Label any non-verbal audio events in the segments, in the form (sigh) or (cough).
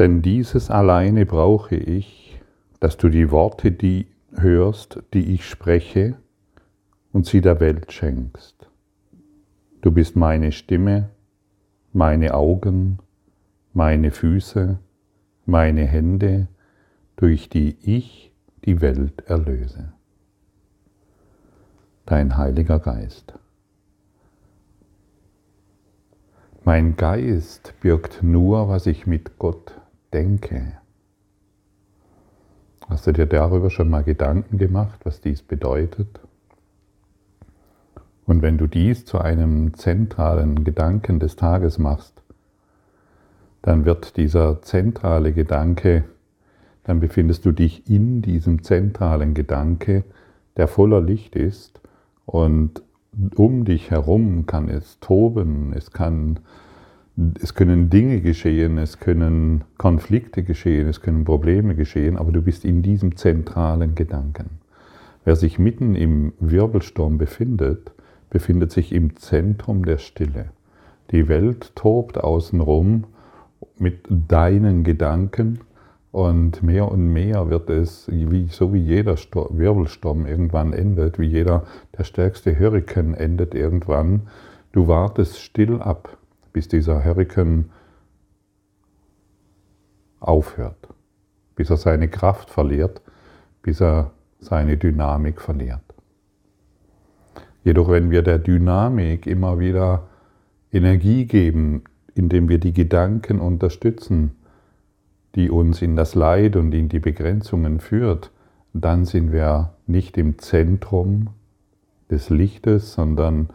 Denn dieses alleine brauche ich, dass du die Worte, die hörst, die ich spreche, und sie der Welt schenkst. Du bist meine Stimme, meine Augen, meine Füße, meine Hände, durch die ich die Welt erlöse. Dein Heiliger Geist. Mein Geist birgt nur, was ich mit Gott denke. Hast du dir darüber schon mal Gedanken gemacht, was dies bedeutet? Und wenn du dies zu einem zentralen Gedanken des Tages machst, dann wird dieser zentrale Gedanke, dann befindest du dich in diesem zentralen Gedanke, der voller Licht ist und um dich herum kann es toben, es, kann, es können Dinge geschehen, es können Konflikte geschehen, es können Probleme geschehen, aber du bist in diesem zentralen Gedanken. Wer sich mitten im Wirbelsturm befindet, befindet sich im Zentrum der Stille. Die Welt tobt außenrum mit deinen Gedanken und mehr und mehr wird es, wie, so wie jeder Wirbelsturm irgendwann endet, wie jeder, der stärkste Hurrikan endet irgendwann, du wartest still ab, bis dieser Hurrikan aufhört, bis er seine Kraft verliert, bis er seine Dynamik verliert. Jedoch wenn wir der Dynamik immer wieder Energie geben, indem wir die Gedanken unterstützen, die uns in das Leid und in die Begrenzungen führt, dann sind wir nicht im Zentrum des Lichtes, sondern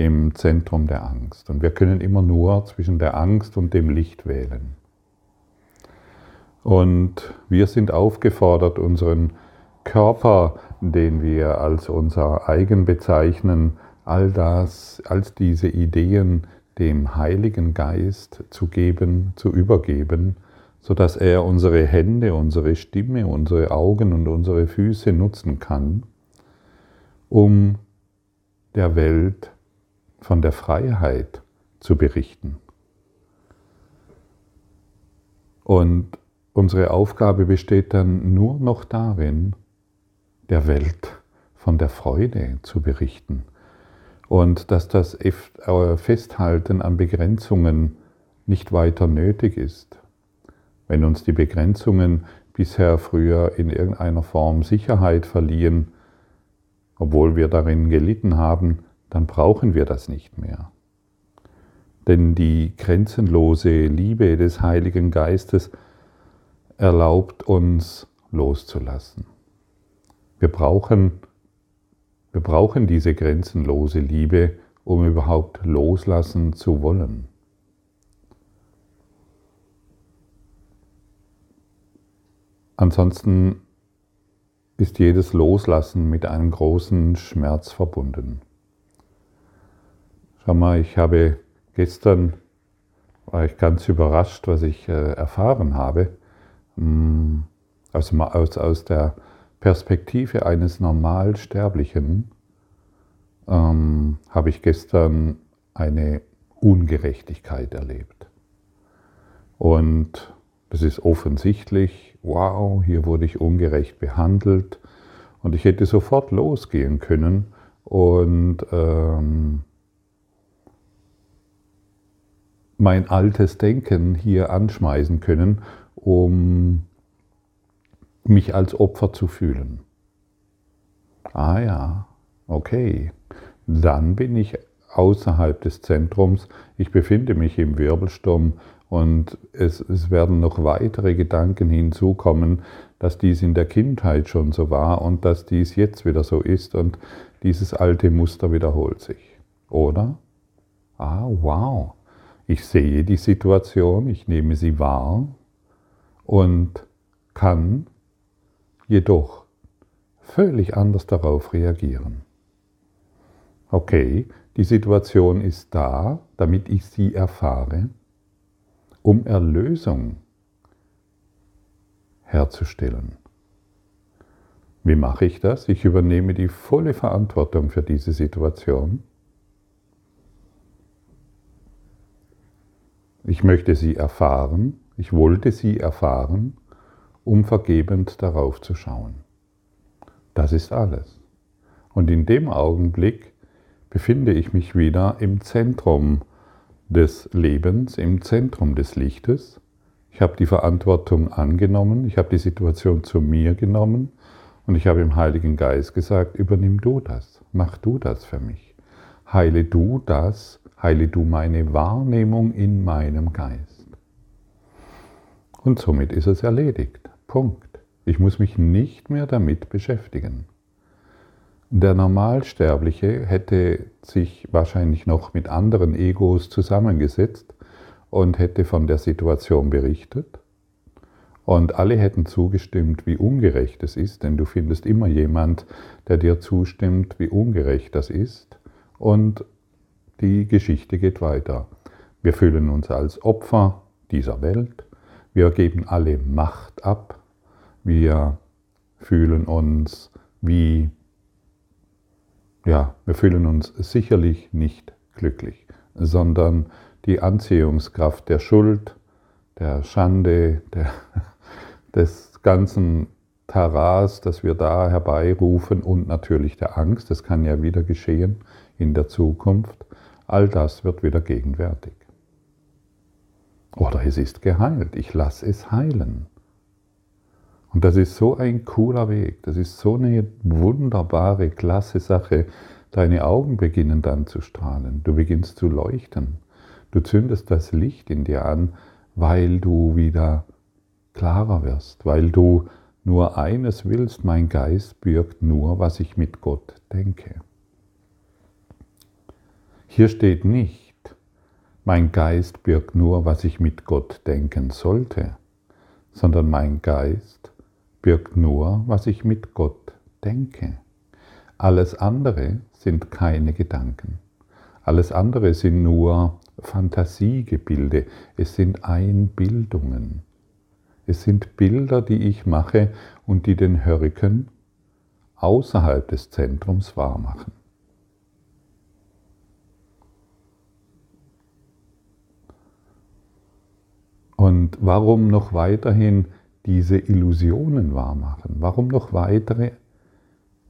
im Zentrum der Angst. Und wir können immer nur zwischen der Angst und dem Licht wählen. Und wir sind aufgefordert, unseren Körper, den wir als unser eigen bezeichnen, all das, als diese Ideen dem Heiligen Geist zu geben, zu übergeben, sodass er unsere Hände, unsere Stimme, unsere Augen und unsere Füße nutzen kann, um der Welt von der Freiheit zu berichten. Und unsere Aufgabe besteht dann nur noch darin, der Welt von der Freude zu berichten. Und dass das äh, Festhalten an Begrenzungen nicht weiter nötig ist. Wenn uns die Begrenzungen bisher früher in irgendeiner Form Sicherheit verliehen, obwohl wir darin gelitten haben, dann brauchen wir das nicht mehr. Denn die grenzenlose Liebe des Heiligen Geistes erlaubt uns loszulassen. Wir brauchen, wir brauchen diese grenzenlose Liebe, um überhaupt loslassen zu wollen. Ansonsten ist jedes Loslassen mit einem großen Schmerz verbunden. Schau mal, ich habe gestern, war ich ganz überrascht, was ich äh, erfahren habe, mm, aus, aus, aus der Perspektive eines Normalsterblichen ähm, habe ich gestern eine Ungerechtigkeit erlebt. Und das ist offensichtlich, wow, hier wurde ich ungerecht behandelt und ich hätte sofort losgehen können und ähm, mein altes Denken hier anschmeißen können, um mich als Opfer zu fühlen. Ah ja, okay. Dann bin ich außerhalb des Zentrums. Ich befinde mich im Wirbelsturm und es, es, werden noch weitere Gedanken hinzukommen, dass dies in der Kindheit schon so war und dass dies jetzt wieder so ist und dieses alte Muster wiederholt sich. Oder? Ah, wow. Ich sehe die Situation, ich nehme sie wahr und kann jedoch völlig anders darauf reagieren. Okay, die Situation ist da, damit ich sie erfahre, um Erlösung herzustellen. Wie mache ich das? Ich übernehme die volle Verantwortung für diese Situation. Ich möchte sie erfahren, Ich wollte sie erfahren, um vergebend darauf zu schauen. Das ist alles. Und in dem Augenblick befinde ich mich wieder im Zentrum des Lebens, im Zentrum des Lichtes. Ich habe die Verantwortung angenommen, ich habe die Situation zu mir genommen und ich habe im Heiligen Geist gesagt, übernimm du das, mach du das für mich. Heile du das, heile du meine Wahrnehmung in meinem Geist. Und somit ist es erledigt. Punkt. Ich muss mich nicht mehr damit beschäftigen. Der Normalsterbliche hätte sich wahrscheinlich noch mit anderen Egos zusammengesetzt und hätte von der Situation berichtet. Und alle hätten zugestimmt, wie ungerecht es ist, denn du findest immer jemand, der dir zustimmt, wie ungerecht das ist. Und die Geschichte geht weiter. Wir fühlen uns als Opfer dieser Welt. Wir geben alle Macht ab. Wir fühlen uns wie ja, wir fühlen uns sicherlich nicht glücklich, sondern die Anziehungskraft der Schuld, der Schande, der, (laughs) des ganzen Taras, das wir da herbeirufen und natürlich der Angst, das kann ja wieder geschehen in der Zukunft, all das wird wieder gegenwärtig. Oder es ist geheilt, ich lasse es heilen. Und das ist so ein cooler Weg, das ist so eine wunderbare, klasse Sache. Deine Augen beginnen dann zu strahlen, du beginnst zu leuchten, du zündest das Licht in dir an, weil du wieder klarer wirst, weil du nur eines willst, mein Geist birgt nur, was ich mit Gott denke. Hier steht nicht, mein Geist birgt nur, was ich mit Gott denken sollte, sondern mein Geist birgt nur, was ich mit Gott denke. Alles andere sind keine Gedanken. Alles andere sind nur Fantasiegebilde. Es sind Einbildungen. Es sind Bilder, die ich mache und die den Hörriken außerhalb des Zentrums wahrmachen. Und warum noch weiterhin diese Illusionen wahrmachen? Warum noch weitere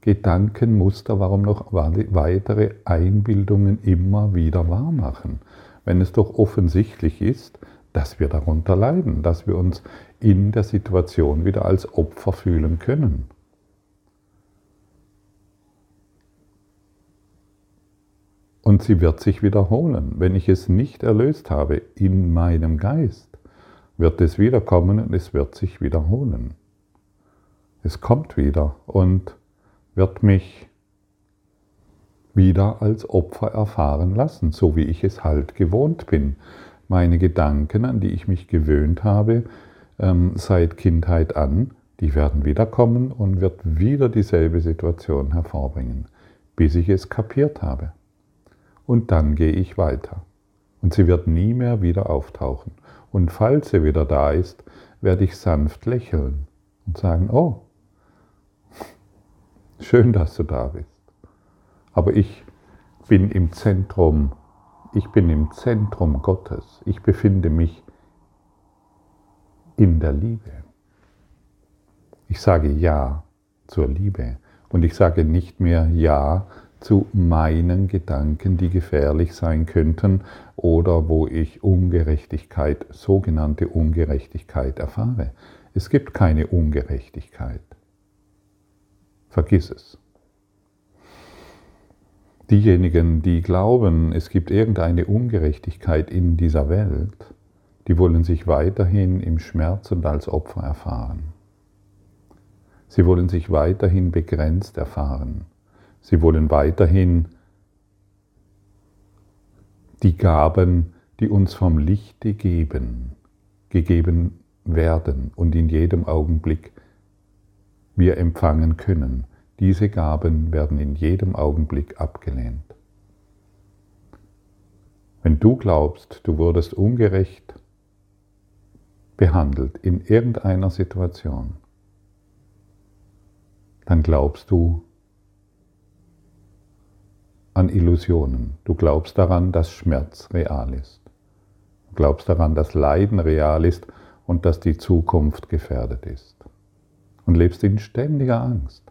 Gedankenmuster, warum noch weitere Einbildungen immer wieder wahrmachen? Wenn es doch offensichtlich ist, dass wir darunter leiden, dass wir uns in der Situation wieder als Opfer fühlen können. Und sie wird sich wiederholen, wenn ich es nicht erlöst habe in meinem Geist wird es wiederkommen und es wird sich wiederholen. Es kommt wieder und wird mich wieder als Opfer erfahren lassen, so wie ich es halt gewohnt bin. Meine Gedanken, an die ich mich gewöhnt habe, ähm, seit Kindheit an, die werden wiederkommen und wird wieder dieselbe Situation hervorbringen, bis ich es kapiert habe. Und dann gehe ich weiter. Und sie wird nie mehr wieder auftauchen. Und falls sie wieder da ist, werde ich sanft lächeln und sagen, oh, (laughs) schön, dass du da bist. Aber ich bin im Zentrum, ich bin im Zentrum Gottes. Ich befinde mich in der Liebe. Ich sage Ja zur Liebe und ich sage nicht mehr Ja zu meinen Gedanken, die gefährlich sein könnten oder wo ich Ungerechtigkeit, sogenannte Ungerechtigkeit erfahre. Es gibt keine Ungerechtigkeit. Vergiss es. Diejenigen, die glauben, es gibt irgendeine Ungerechtigkeit in dieser Welt, die wollen sich weiterhin im Schmerz und als Opfer erfahren. Sie wollen sich weiterhin begrenzt erfahren. Sie wollen weiterhin die Gaben, die uns vom Lichte geben, gegeben werden und in jedem Augenblick wir empfangen können. Diese Gaben werden in jedem Augenblick abgelehnt. Wenn du glaubst, du wurdest ungerecht behandelt in irgendeiner Situation, dann glaubst du, an Illusionen. Du glaubst daran, dass Schmerz real ist. Du glaubst daran, dass Leiden real ist und dass die Zukunft gefährdet ist. Und lebst in ständiger Angst.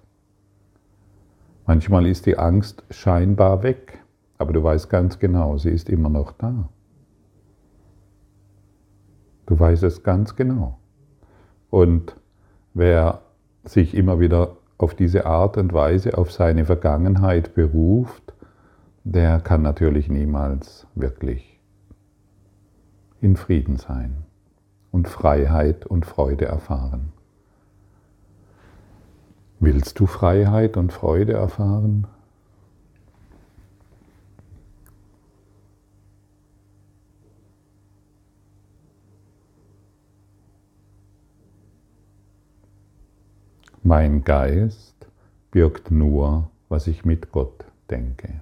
Manchmal ist die Angst scheinbar weg, aber du weißt ganz genau, sie ist immer noch da. Du weißt es ganz genau. Und wer sich immer wieder auf diese Art und Weise auf seine Vergangenheit beruft, der kann natürlich niemals wirklich in Frieden sein und Freiheit und Freude erfahren. Willst du Freiheit und Freude erfahren? Mein Geist birgt nur, was ich mit Gott denke.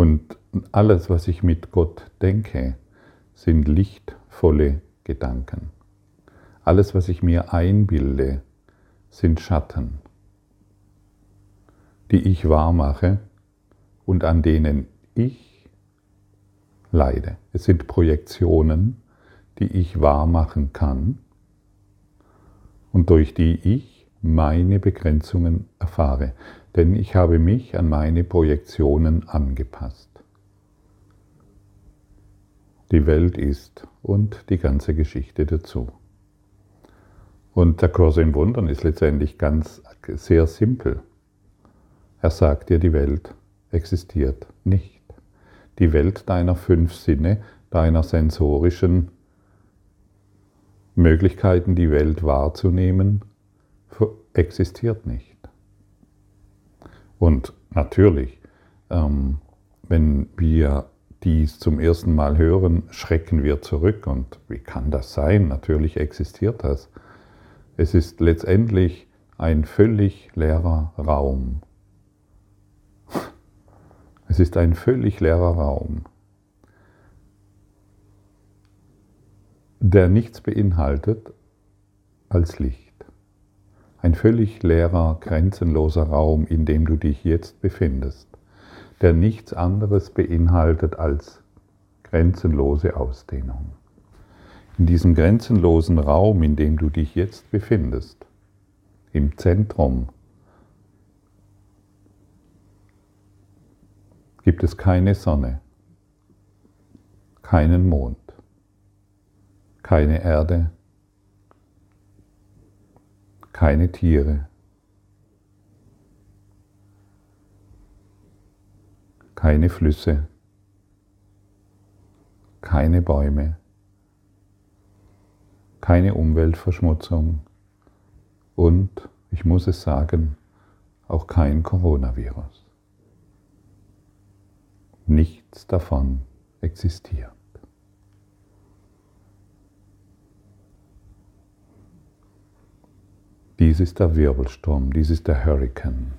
Und alles, was ich mit Gott denke, sind lichtvolle Gedanken. Alles, was ich mir einbilde, sind Schatten, die ich wahrmache und an denen ich leide. Es sind Projektionen, die ich wahrmachen kann und durch die ich meine Begrenzungen erfahre denn ich habe mich an meine Projektionen angepasst. Die Welt ist und die ganze Geschichte dazu. Und der Kurs in Wundern ist letztendlich ganz sehr simpel. Er sagt dir, die Welt existiert nicht. Die Welt deiner fünf Sinne, deiner sensorischen Möglichkeiten, die Welt wahrzunehmen, existiert nicht. Und natürlich, ähm, wenn wir dies zum ersten Mal hören, schrecken wir zurück. Und wie kann das sein? Natürlich existiert das. Es ist letztendlich ein völlig leerer Raum. Es ist ein völlig leerer Raum, der nichts beinhaltet als Licht. Ein völlig leerer, grenzenloser Raum, in dem du dich jetzt befindest, der nichts anderes beinhaltet als grenzenlose Ausdehnung. In diesem grenzenlosen Raum, in dem du dich jetzt befindest, im Zentrum, gibt es keine Sonne, keinen Mond, keine Erde, keine Tiere, keine Flüsse, keine Bäume, keine Umweltverschmutzung und, ich muss es sagen, auch kein Coronavirus. Nichts davon existiert. Dies ist der Wirbelsturm, dies ist der Hurrikan.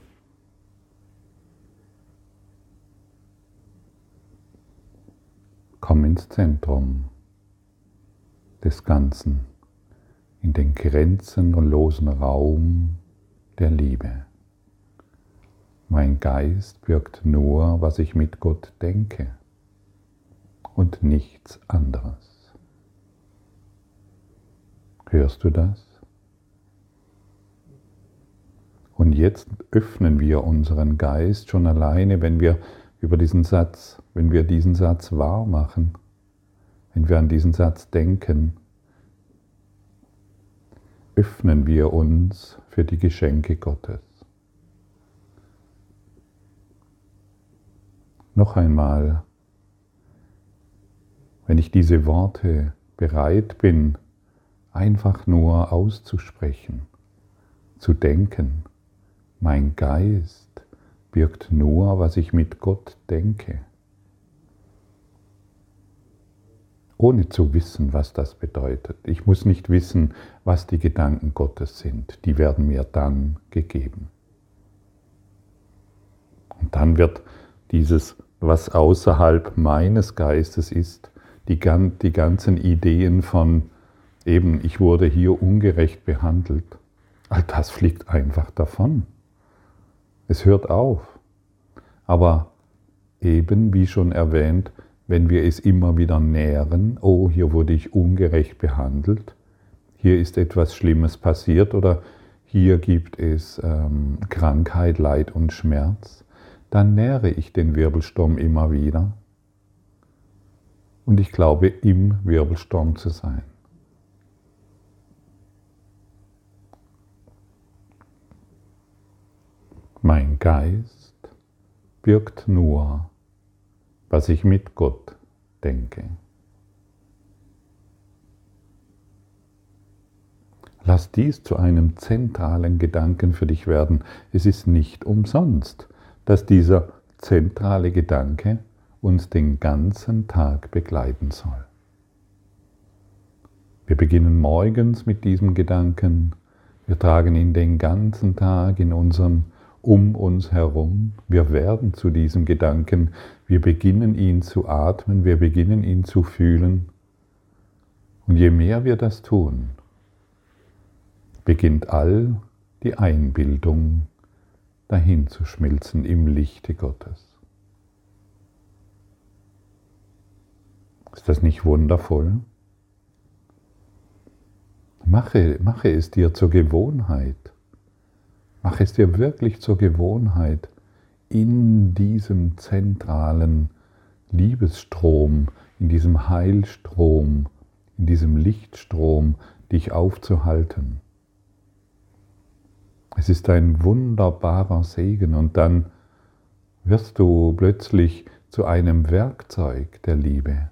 Komm ins Zentrum des Ganzen, in den grenzenlosen Raum der Liebe. Mein Geist birgt nur, was ich mit Gott denke und nichts anderes. Hörst du das? Und jetzt öffnen wir unseren Geist schon alleine, wenn wir über diesen Satz, wenn wir diesen Satz wahr machen, wenn wir an diesen Satz denken, öffnen wir uns für die Geschenke Gottes. Noch einmal, wenn ich diese Worte bereit bin, einfach nur auszusprechen, zu denken, mein Geist birgt nur, was ich mit Gott denke. Ohne zu wissen, was das bedeutet. Ich muss nicht wissen, was die Gedanken Gottes sind. Die werden mir dann gegeben. Und dann wird dieses, was außerhalb meines Geistes ist, die, die ganzen Ideen von eben, ich wurde hier ungerecht behandelt, all das fliegt einfach davon. Es hört auf. Aber eben, wie schon erwähnt, wenn wir es immer wieder nähren, oh, hier wurde ich ungerecht behandelt, hier ist etwas Schlimmes passiert oder hier gibt es ähm, Krankheit, Leid und Schmerz, dann nähre ich den Wirbelsturm immer wieder. Und ich glaube, im Wirbelsturm zu sein. Mein Geist birgt nur, was ich mit Gott denke. Lass dies zu einem zentralen Gedanken für dich werden. Es ist nicht umsonst, dass dieser zentrale Gedanke uns den ganzen Tag begleiten soll. Wir beginnen morgens mit diesem Gedanken, wir tragen ihn den ganzen Tag in unserem um uns herum. Wir werden zu diesem Gedanken. Wir beginnen ihn zu atmen, wir beginnen ihn zu fühlen. Und je mehr wir das tun, beginnt all die Einbildung dahin zu schmilzen im Lichte Gottes. Ist das nicht wundervoll? Mache, mache es dir zur Gewohnheit. Mache es dir wirklich zur Gewohnheit, in diesem zentralen Liebesstrom, in diesem Heilstrom, in diesem Lichtstrom dich aufzuhalten. Es ist ein wunderbarer Segen und dann wirst du plötzlich zu einem Werkzeug der Liebe.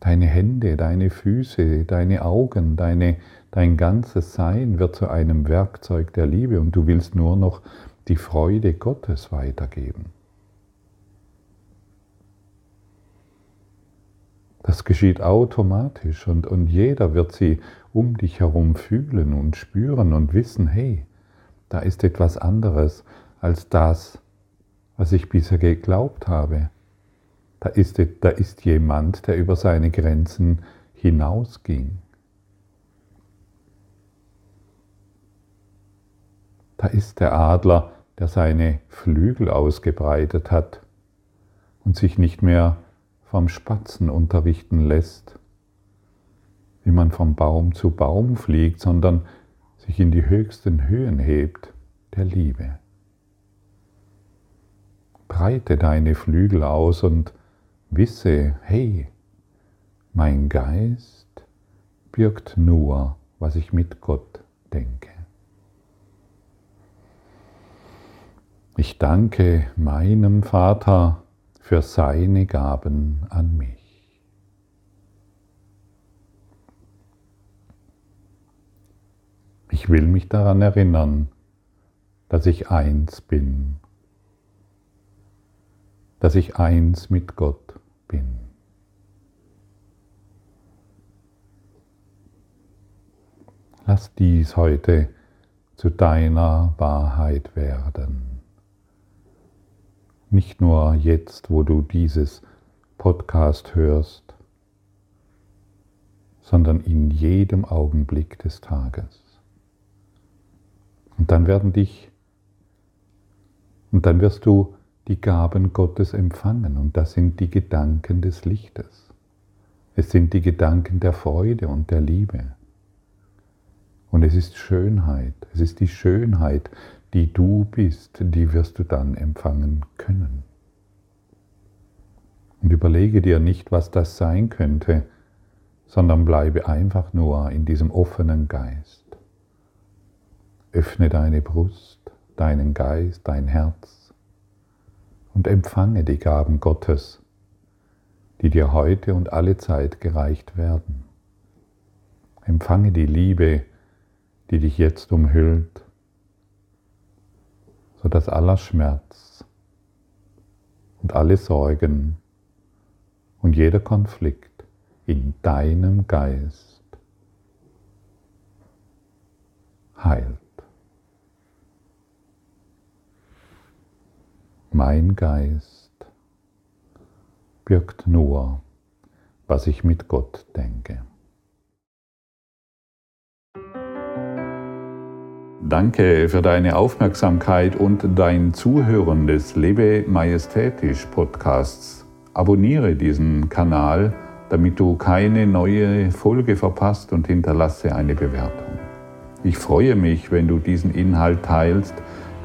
Deine Hände, deine Füße, deine Augen, deine, dein ganzes Sein wird zu einem Werkzeug der Liebe und du willst nur noch die Freude Gottes weitergeben. Das geschieht automatisch und, und jeder wird sie um dich herum fühlen und spüren und wissen, hey, da ist etwas anderes als das, was ich bisher geglaubt habe. Da ist, da ist jemand, der über seine Grenzen hinausging. Da ist der Adler, der seine Flügel ausgebreitet hat und sich nicht mehr vom Spatzen unterrichten lässt, wie man vom Baum zu Baum fliegt, sondern sich in die höchsten Höhen hebt der Liebe. Breite deine Flügel aus und wisse, hey, mein Geist birgt nur, was ich mit Gott denke. Ich danke meinem Vater für seine Gaben an mich. Ich will mich daran erinnern, dass ich eins bin, dass ich eins mit Gott bin. Lass dies heute zu deiner Wahrheit werden. Nicht nur jetzt, wo du dieses Podcast hörst, sondern in jedem Augenblick des Tages. Und dann werden dich, und dann wirst du die Gaben Gottes empfangen. Und das sind die Gedanken des Lichtes. Es sind die Gedanken der Freude und der Liebe. Und es ist Schönheit. Es ist die Schönheit, die du bist, die wirst du dann empfangen können. Und überlege dir nicht, was das sein könnte, sondern bleibe einfach nur in diesem offenen Geist. Öffne deine Brust, deinen Geist, dein Herz und empfange die Gaben Gottes, die dir heute und alle Zeit gereicht werden. Empfange die Liebe, die dich jetzt umhüllt sodass aller Schmerz und alle Sorgen und jeder Konflikt in deinem Geist heilt. Mein Geist birgt nur, was ich mit Gott denke. Danke für deine Aufmerksamkeit und dein Zuhören des Lebe Majestätisch Podcasts. Abonniere diesen Kanal, damit du keine neue Folge verpasst und hinterlasse eine Bewertung. Ich freue mich, wenn du diesen Inhalt teilst,